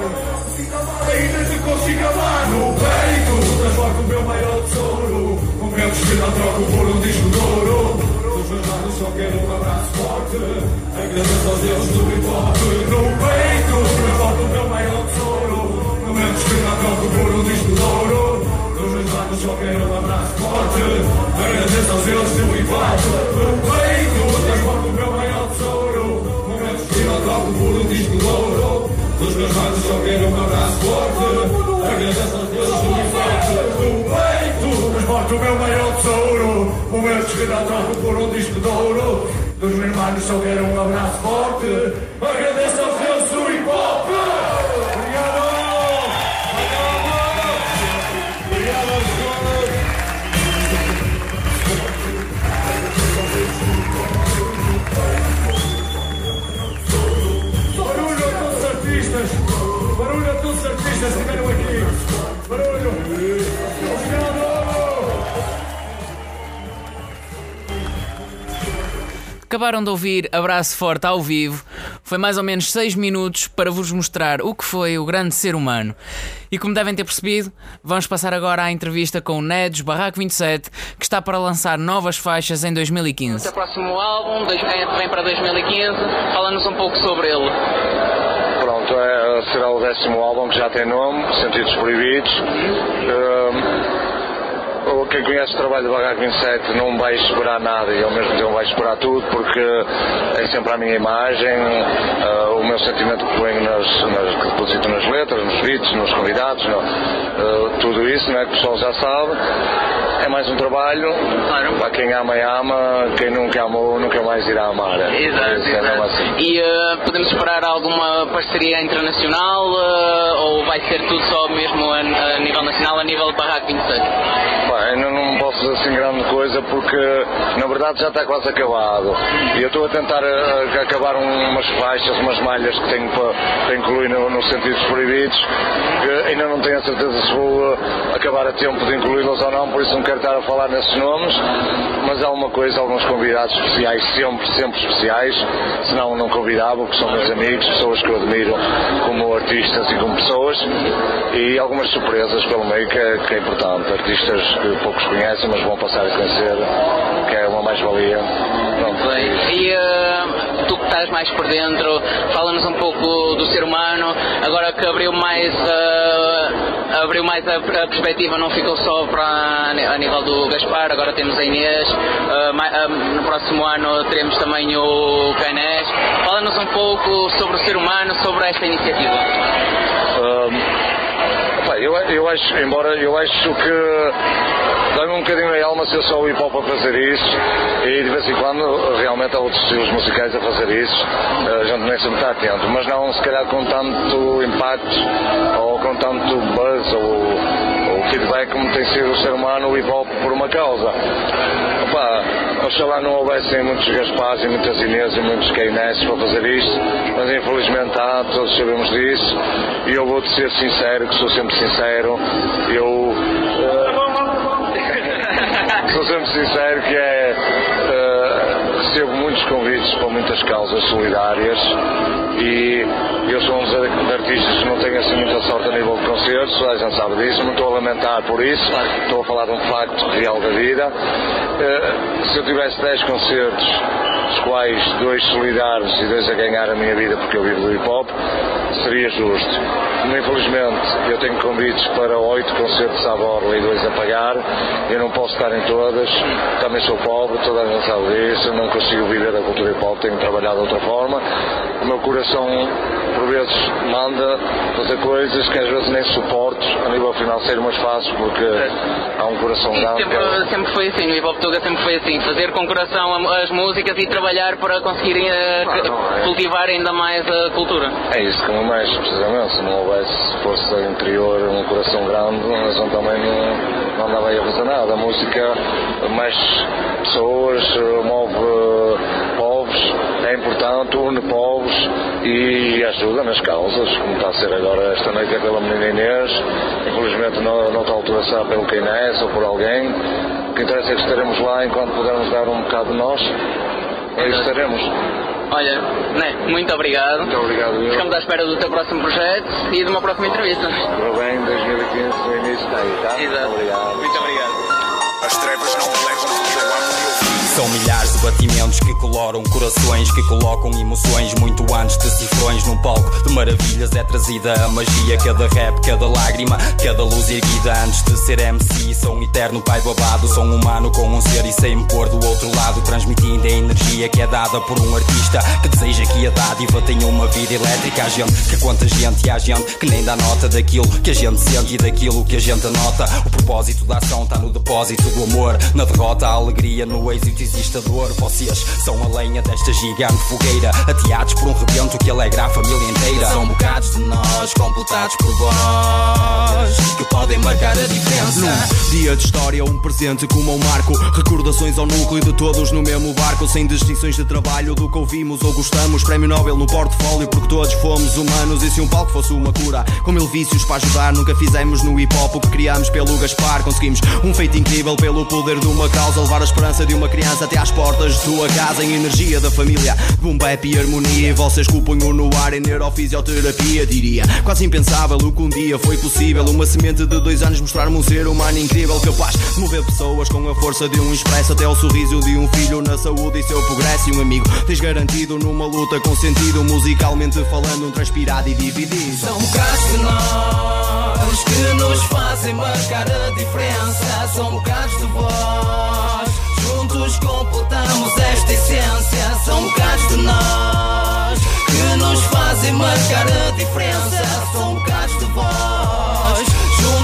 Ainda te consigo amar no peito. Transporto o meu maior tesouro. Momentos que não troco por um disco de ouro. Dos meus lados só quero um abraço forte. Agradeço aos deuses do hip hop. No peito. Transporto o meu maior tesouro. Momentos que não troco por um disco ouro. Meus lados só quero um abraço forte. Agradeço aos deuses do hip hop. No peito. Transporto o meu maior tesouro. Momentos que não troco por um disco ouro. Meus lados só quero um abraço forte. O meu maior tesouro. Momentos que não troco por um disco de ouro. Dos meus manos só quero um abraço forte. Agradeço aos Acabaram de ouvir Abraço Forte ao vivo. Foi mais ou menos 6 minutos para vos mostrar o que foi o grande ser humano. E como devem ter percebido, vamos passar agora à entrevista com o Nedos Barraco 27, que está para lançar novas faixas em 2015. O próximo álbum dois- é- vem para 2015. Fala-nos um pouco sobre ele. Pronto, é, será o décimo álbum que já tem nome, Sentidos Proibidos. Hum, quem conhece o trabalho do Barraco 27 não vai esperar nada e ao mesmo tempo vai esperar tudo porque é sempre a minha imagem, ah, o meu sentimento que ponho nas, nas, que deposito nas letras, nos beats, nos convidados, no- ah, tudo isso né, que o pessoal já sabe. É mais um trabalho, para quem ama e ama, quem nunca amou nunca mais irá amar. Exato, Isso é exato. assim. E eh, podemos esperar alguma parceria internacional ou vai ser tudo só mesmo a, a nível nacional, a nível Barraco 27? Pá, ainda dizer assim grande coisa porque na verdade já está quase acabado. E eu estou a tentar eh, acabar um- umas faixas, umas malhas que tenho para, incluir no, nos sentidos proibidos, que ainda não tenho a certeza se vou eh, acabar a tempo de incluí-los ou não, por isso não quero estar a falar nesses nomes, mas há uma coisa, alguns convidados especiais, sempre, sempre especiais, senão não convidava, porque são meus amigos, pessoas que eu admiro como artistas e como pessoas, e algumas surpresas pelo meio que é, que é importante, artistas que poucos conhecem, mas vão passar a conhecer, que é uma mais-valia. Bem, E eh, tu que estás mais por dentro, fala-nos um pouco do ser humano, agora que abriu mais, eh, abriu mais a, a perspectiva, não ficou só para a nível do Gaspar, agora temos a Inês, ma- eh, no próximo ano teremos também o Cainés. Fala-nos um pouco sobre o ser humano, sobre esta iniciativa. Pá, eu, eu acho, embora eu acho que dá-me um bocadinho a alma ser só o hip hop a fazer isso e de vez em quando realmente há outros estilos musicais a fazer isso, a gente nem sempre está atento, mas não se calhar com tanto impacto ou com tanto buzz ou, ou feedback como tem sido o ser humano, o hip hop por uma causa. Oxalá não houvessem muitos Gaspares e muitas Inês e muitos Keynes para fazer isto, mas infelizmente há, todos sabemos disso, e eu vou-te ser sincero, que sou sempre sincero, eu eh, sou sempre sincero que é convites para muitas causas solidárias. E eu sou um dos artistas que não tenho assim muita sorte a nível de concertos, a gente sabe disso, não estou a lamentar por isso, estou a falar de um facto real da vida. eh, se eu tivesse 10 concertos, dos quais dois solidários e dois a ganhar a minha vida porque eu vivo do hip hop, seria justo. Infelizmente eu tenho convites para oito concertos à borla e dois a pagar, eu não posso estar em todas, também sou pobre, toda a gente sabe disso, eu não consigo viver da cultura hip hop, tenho trabalhado de outra forma. O meu coração, por vezes, manda fazer coisas que às vezes nem suporto a nível financeiro, mas faço porque há um coração grande. Sempre, sempre foi assim, no Hip Hop Tuga sempre foi assim, fazer com coração as músicas e trabalhar para conseguirem eh, é. cultivar ainda mais a cultura. É isso que me mexe, precisamente. Se não houvesse força interior, um coração grande, a gente também não, não andava aí a fazer nada. A música mexe pessoas, move povos, é importante, une povos e ajuda nas causas, como está a ser agora esta noite é pela menina Inês. Infelizmente não, não está a altura será pelo quem é, ou por alguém. O que interessa é que estaremos lá enquanto pudermos dar um bocado de nós. Aí estaremos. Olha, né, muito obrigado. Muito obrigado. eu. Ficamos à espera do teu próximo projeto e de uma próxima entrevista. Correu bem, 2015, no início está aí, tá? Exato. Obrigado. Muito obrigado. As trevas não me levam porque eu amo meu filho. São milhares batimentos que coloram corações, que colocam emoções muito antes de cifrões. Num palco de maravilhas é trazida a magia. Cada rap, cada lágrima, cada luz erguida antes de ser MC. Sou um eterno pai babado, sou um humano com um ser e sem me pôr do outro lado. Transmitindo a energia que é dada por um artista que deseja que a dádiva tenha uma vida elétrica. Há gente que conta gente há gente que nem dá nota daquilo que a gente sente e daquilo que a gente anota. O propósito da ação está no depósito do amor. Na derrota, a alegria, no êxito existe a dor. Vocês são a lenha desta gigante fogueira, ateados por um rebento que alegra a família inteira. São bocados de nós, completados por vós, que podem marcar a diferença. Num dia de história, um presente como um marco. Recordações ao núcleo de todos no mesmo barco. Sem distinções de trabalho do que ouvimos ou gostamos. Prémio Nobel no portfólio, porque todos fomos humanos. E se um palco fosse uma cura, com mil vícios para ajudar, nunca fizemos no hip hop o que criámos pelo Gaspar. Conseguimos um feito incrível pelo poder de uma causa. Levar a esperança de uma criança até às portas de tua casa. Em energia da família, boom bap e harmonia. E vocês com o punho no ar em neurofisioterapia, diria. Quase impensável o que um dia foi possível. Uma semente de dois anos mostrar-me um ser humano incrível, capaz de mover pessoas com a força de um expresso. Até o sorriso de um filho na saúde e seu progresso. E um amigo tens garantido numa luta com sentido. Musicalmente falando, um transpirado e dividido. São bocados de nós que nos fazem marcar a diferença. São bocados de vós, juntos completamos esta essência. São bocados de nós que nos fazem marcar a diferença. São bocados de vós,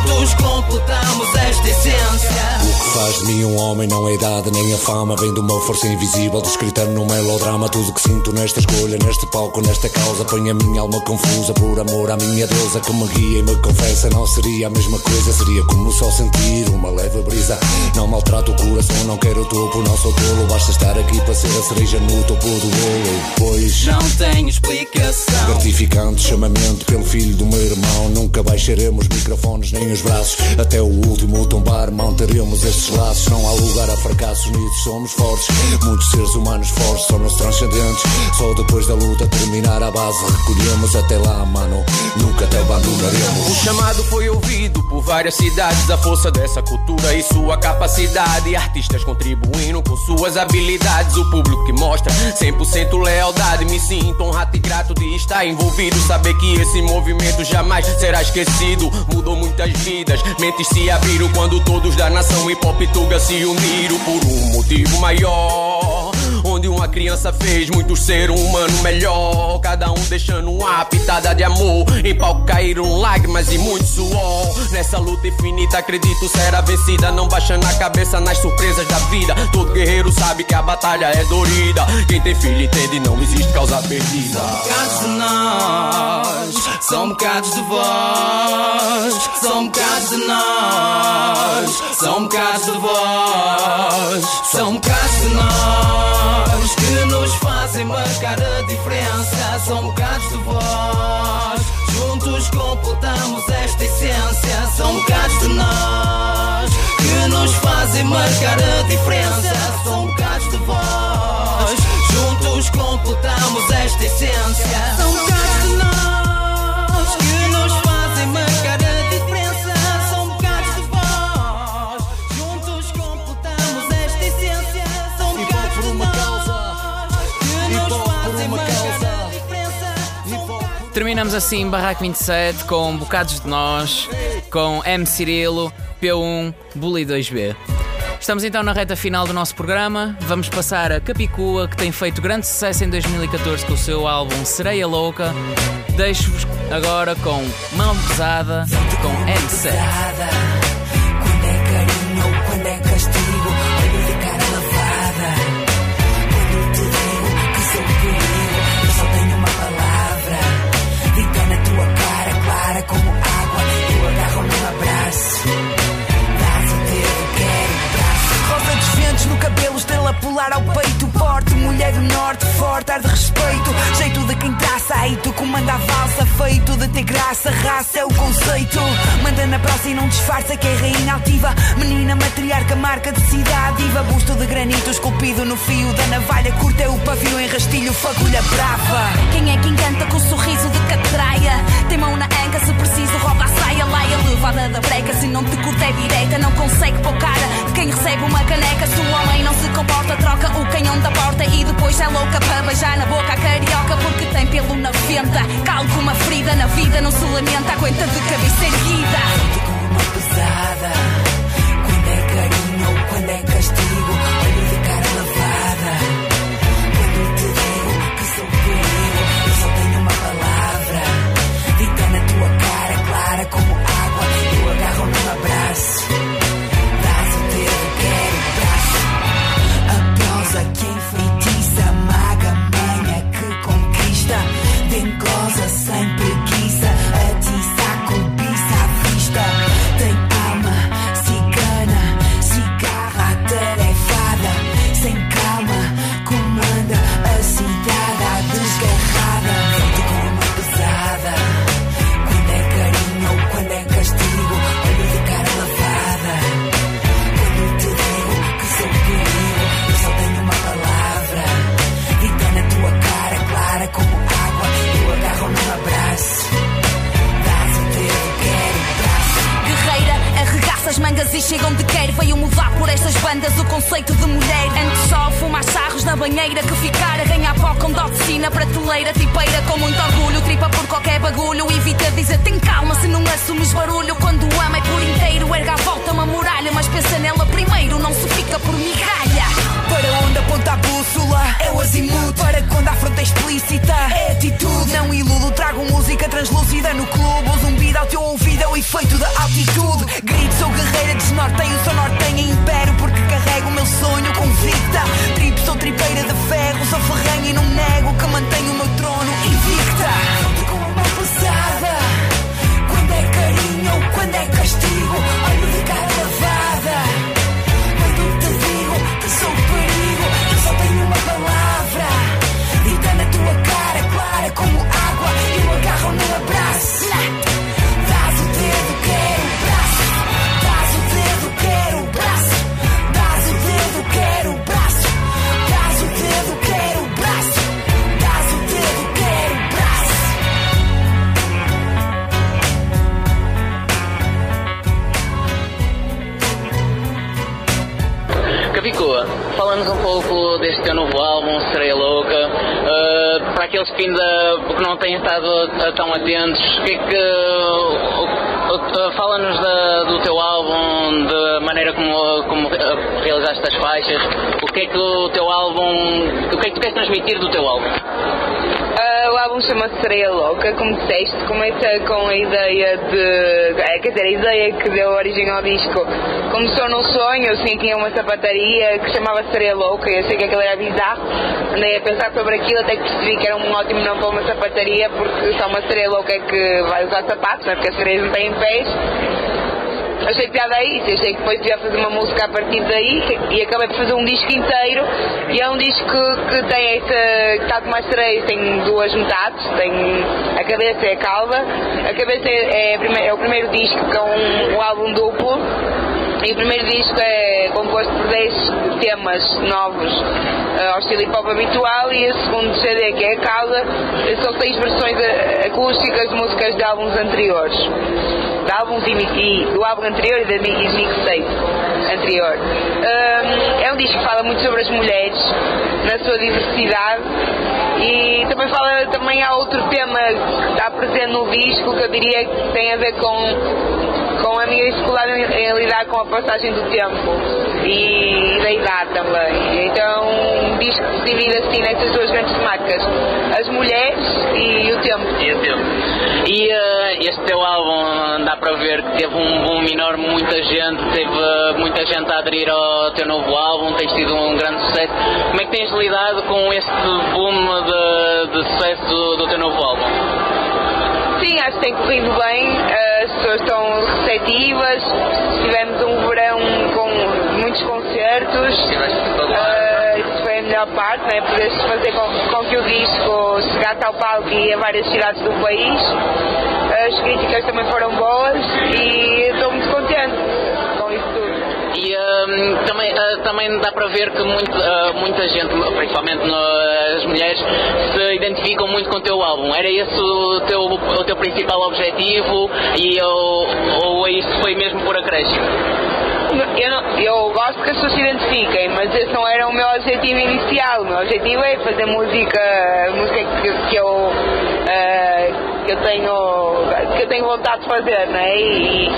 juntos completamos esta essência. O que faz de mim um homem não é a idade nem a fama Vem de uma força invisível descrita num melodrama. Tudo que sinto nesta escolha, neste palco, nesta causa Põe a minha alma confusa por amor à minha deusa Que me guia e me confessa. Não seria a mesma coisa, seria como só sentir uma leve brisa. Não maltrato o coração, não quero o topo, não sou tolo. Basta estar aqui para ser a cereja no topo do bolo Pois Não tenho explicação. Gratificante chamamento pelo filho do meu irmão. Nunca baixaremos microfones nem os braços Até o último tombar manteremos estes laços Não há lugar a fracassos, unidos somos fortes Muitos seres humanos fortes são-nos transcendentes Só depois da luta terminar a base Recolhemos até lá, mano Nunca te O abandonaremos chamado foi ouvido por várias cidades. A força dessa cultura e sua capacidade. Artistas contribuindo com suas habilidades. O público que mostra 100% lealdade. Me sinto honrado e grato de estar envolvido. Saber que esse movimento jamais será esquecido. Mudou muitas vidas. Mentes se abriram quando todos da nação hip hop tuga se uniram por um motivo maior. Onde uma criança fez muitos ser um humano melhor. Cada um deixando uma pitada de amor. Em palco caíram lágrimas e muito suor. Nessa luta infinita, acredito será vencida. Não baixando a cabeça nas surpresas da vida. Todo guerreiro sabe que a batalha é dorida. Quem tem filho entende, não existe causa perdida. nós, são bocados de são bocados de nós, são bocados de são bocados de nós que nos fazem marcar a diferença, são bocados de vós, juntos completamos esta essência, são bocados de nós que nos fazem marcar a diferença, são bocados de vós, juntos completamos esta essência. São bocados de nós que nos fazem marcar a Terminamos assim Barraco 27 com Bocados de Nós, com M. Cirilo, P1, Bully 2B. Estamos então na reta final do nosso programa. Vamos passar a Capicua, que tem feito grande sucesso em 2014 com o seu álbum Sereia Louca. Deixo-vos agora com Mão Pesada, com M7. Polar ao peito. Porte, mulher do norte, forte, ar de respeito. Jeito de quem traça, aí tu comanda a valsa. Feito de ter graça, raça é o conceito. Manda na praça e não disfarça que é rainha altiva. Menina matriarca, marca de cidade. Diva, busto de granito esculpido no fio da navalha. Curta é o pavio em rastilho, fagulha brava. Quem é que encanta com sorriso de catraia? Tem mão na anca, se preciso rouba a saia. Laia, levada da breca, se não te curta é direita. Não consegue pôr cara quem recebe uma caneca. Se o homem não se comporta, troca o canhão da porta. E depois é louca para beijar na boca a carioca. Porque tem pelo na venta. Calo com uma ferida na vida, não se lamenta. Aguenta de cabeça erguida. Uma pesada. Quando é carinho quando é castigo, da- do teu álbum, da maneira como, como uh, realizaste as faixas, o que é que o teu álbum. o que é que tu queres transmitir do teu álbum? Ah, o álbum chama-se Sereia Louca, como disseste, começa com a ideia de. é, quer dizer, a ideia que deu origem ao disco começou num sonho, assim, tinha uma sapataria que chamava Sereia Louca, eu sei que aquilo era bizarro, andei a pensar sobre aquilo até que percebi que era um ótimo nome para uma sapataria, porque só uma sereia louca é que vai usar sapatos, não é? porque as sereias não têm pés. Achei piada a isso, achei que depois devia fazer uma música a partir daí e acabei por fazer um disco inteiro e é um disco que tem essa. que está de mais sereias, tem duas metades, tem a cabeça é calva, a cabeça é, prime- é o primeiro disco que é um, um álbum duplo e o primeiro disco é composto por 10 temas novos eh, ao estilo hip hop habitual e o segundo CD que é a causa são seis versões eh, acústicas de músicas de álbuns anteriores de álbuns e, do álbum anterior e da mi- mixtape anterior. Hum, é um disco que fala muito sobre as mulheres, na sua diversidade, e também fala, também há outro tema que está presente no disco que eu diria que tem a ver com, com a minha dificuldade em, em lidar com a passagem do tempo e da idade também. Então, disco que se divide assim nessas duas grandes temáticas, as mulheres e o tempo. E o tempo. E eh, este teu álbum dá para ver que teve um boom enorme, muita gente, teve eh, muita gente a aderir ao teu novo álbum, tens tido um grande sucesso. Como é que tens lidado com este boom de, de sucesso do, do teu novo álbum? Sim, acho que tem corrido bem, as pessoas estão receptivas, tivemos um muitos concertos. Ah, isso foi a melhor parte, né? poder fazer com, com que o disco chegasse ao palco e a várias cidades do país. As críticas também foram boas e estou muito contente com isso tudo. E hum, também, ah, também dá para ver que muito, ah, muita gente, principalmente no- as mulheres, se identificam muito com o teu álbum. Era esse o teu, o teu principal objetivo e, ou, ou isso foi mesmo por acréscimo? Eu, não- eu gosto que as pessoas se identifiquem, mas esse não era o meu objetivo inicial. O meu objetivo é fazer música, música que, que eu, eh, que, eu tenho, que eu tenho vontade de fazer, não é? E,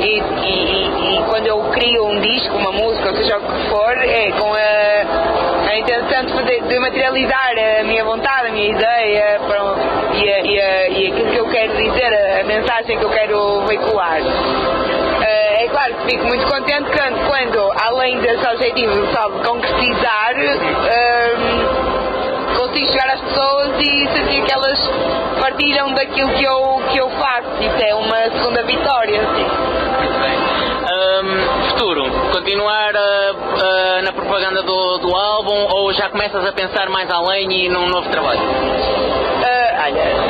e, e- e- quando eu crio um disco, uma música, ou seja o que for, é com a, a intenção de, fazer, de materializar a minha vontade, a minha ideia para- e, e, e aquilo que eu quero dizer, a mensagem que eu quero veicular. Claro que fico muito contente quando, quando além desse objetivo só de concretizar, ehm, consigo chegar às pessoas e sentir que elas partilham daquilo que eu, que eu faço. Isso é uma segunda vitória. Hum, futuro, continuar ah, ah, na propaganda do, do álbum ou já começas a pensar mais além e num novo trabalho? Ah,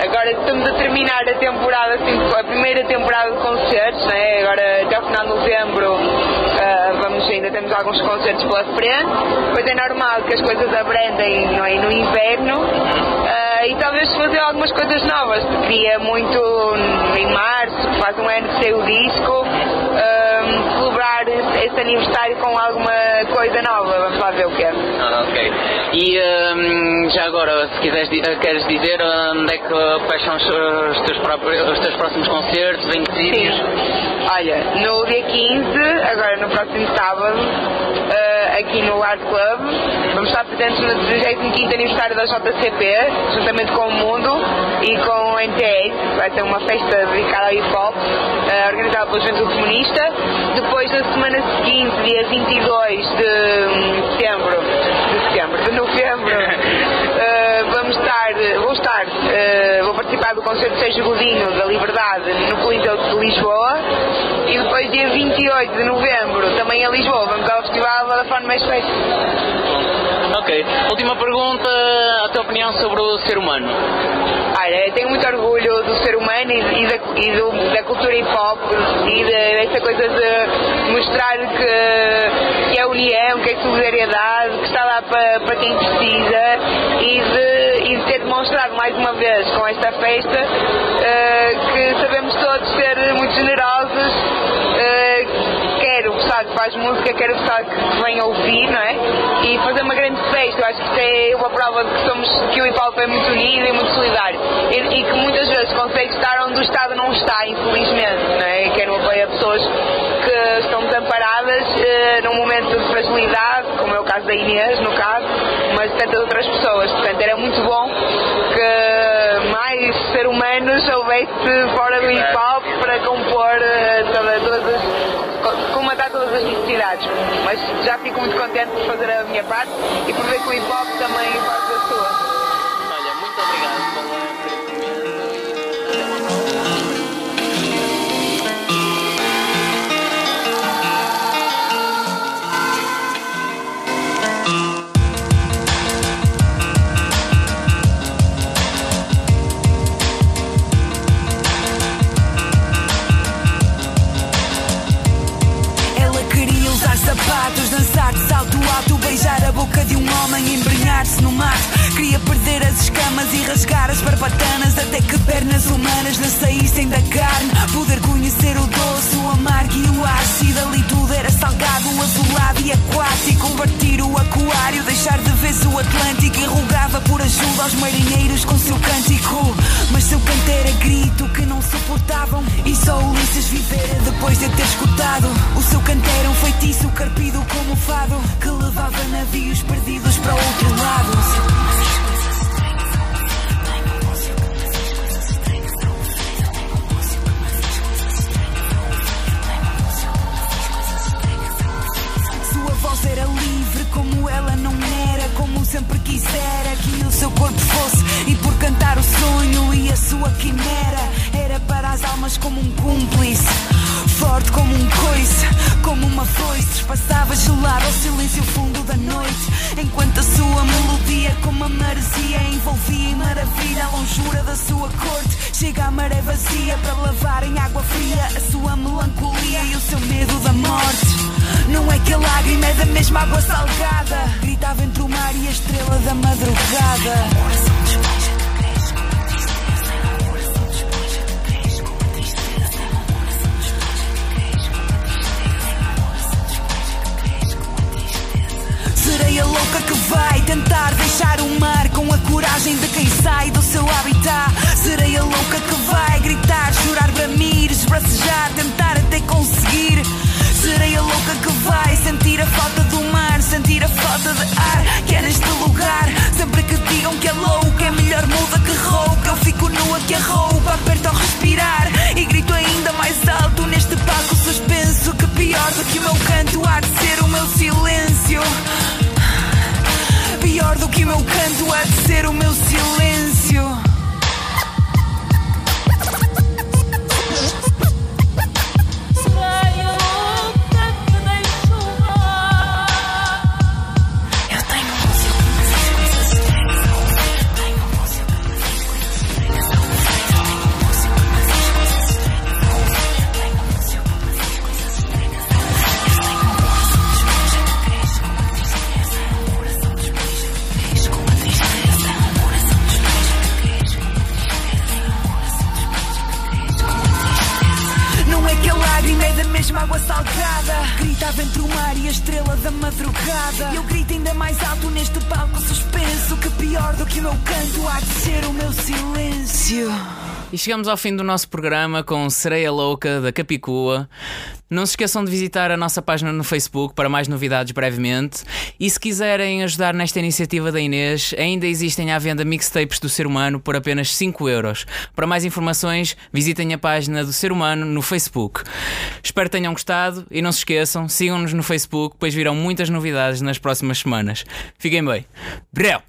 agora estamos a terminar a temporada, assim, a primeira temporada de concertos, né? agora até o final de novembro ah, vamos, ainda temos alguns concertos pela frente, pois é normal que as coisas abrandem não é? no inverno ah, e talvez fazer algumas coisas novas, queria muito em março, faz um ano que saiu o disco, ah, celebrar esse aniversário com alguma coisa nova, vamos lá ver o que é. E hum, já agora, se quiseres, queres dizer onde é que quais são os, teus, próprios, os teus próximos concertos, em que sítios? Olha, no dia 15, agora no próximo sábado, eh, aqui no Art Club, vamos estar presentes no 35 aniversário da JCP, juntamente com o Mundo e com o NTA, vai ser uma festa dedicada ao hip hop, eh, organizada pela Juventude Comunista. Depois, na semana seguinte, dia 22 de hum, setembro, setembro, novembro, eh, vamos estar, vou estar, eh, vou participar do concerto de Sérgio Godinho da Liberdade no Coliseu de Lisboa e depois dia 28 de novembro também em Lisboa vamos ao Festival Vodafone Mais Fest. Ok. Última pergunta, a tua opinião sobre o ser humano? Olha, tenho muito orgulho do ser humano e, e da, e do- da cultura hip hop e de- dessa coisa de mostrar que, que é união, que é solidariedade, que está lá para, para quem precisa e de, e de ter demonstrado mais uma vez com esta festa eh, que sabemos todos ser muito generosos, eh, quer o pessoal que faz música, quer o pessoal que vem ouvir, não é? E fazer uma grande festa, eu acho que isso é uma prova de que, somos, que o hip hop é muito unido e muito solidário. E, e que muitas vezes consegue estar onde o Estado não está, infelizmente, não é? Quer no apoio a pessoas que estão desamparadas eh, num momento de fragilidade, como é o caso da Inês, no caso, mas de tantas outras pessoas. Portanto, era muito bom que mais ser humanos houvesse fora do hip hop para compor eh, toda- todas as co- comatar todas Mas já fico muito contente por fazer a minha parte e por ver que o hip hop também Louca que vai tentar deixar o mar com a coragem de quem sai do seu habitat. Sereia louca que vai gritar, chorar, bramir, esbracejar, tentar até conseguir. Sereia louca que vai sentir a falta do mar, sentir a falta de ar que é neste lugar. Sempre que digam que é louca, é melhor muda que rouca. Eu fico nua que a roupa aperta ao respirar e grito ainda mais alto neste palco suspenso. Que pior do que o meu canto há de ser o meu silêncio. Pior do que o meu canto há de ser o meu silêncio. Gritava entre o mar e a estrela da madrugada. Eu grito ainda mais alto neste palco suspenso. Que pior do que o meu canto há de ser o meu silêncio. E chegamos ao fim do nosso programa com Sereia Louca da Capicua. Não se esqueçam de visitar a nossa página no Facebook para mais novidades brevemente. E se quiserem ajudar nesta iniciativa da Inês, ainda existem à venda mixtapes do Ser Humano por apenas 5 euros. Para mais informações, visitem a página do Ser Humano no Facebook. Espero que tenham gostado e não se esqueçam, sigam-nos no Facebook, pois virão muitas novidades nas próximas semanas. Fiquem bem. Breu!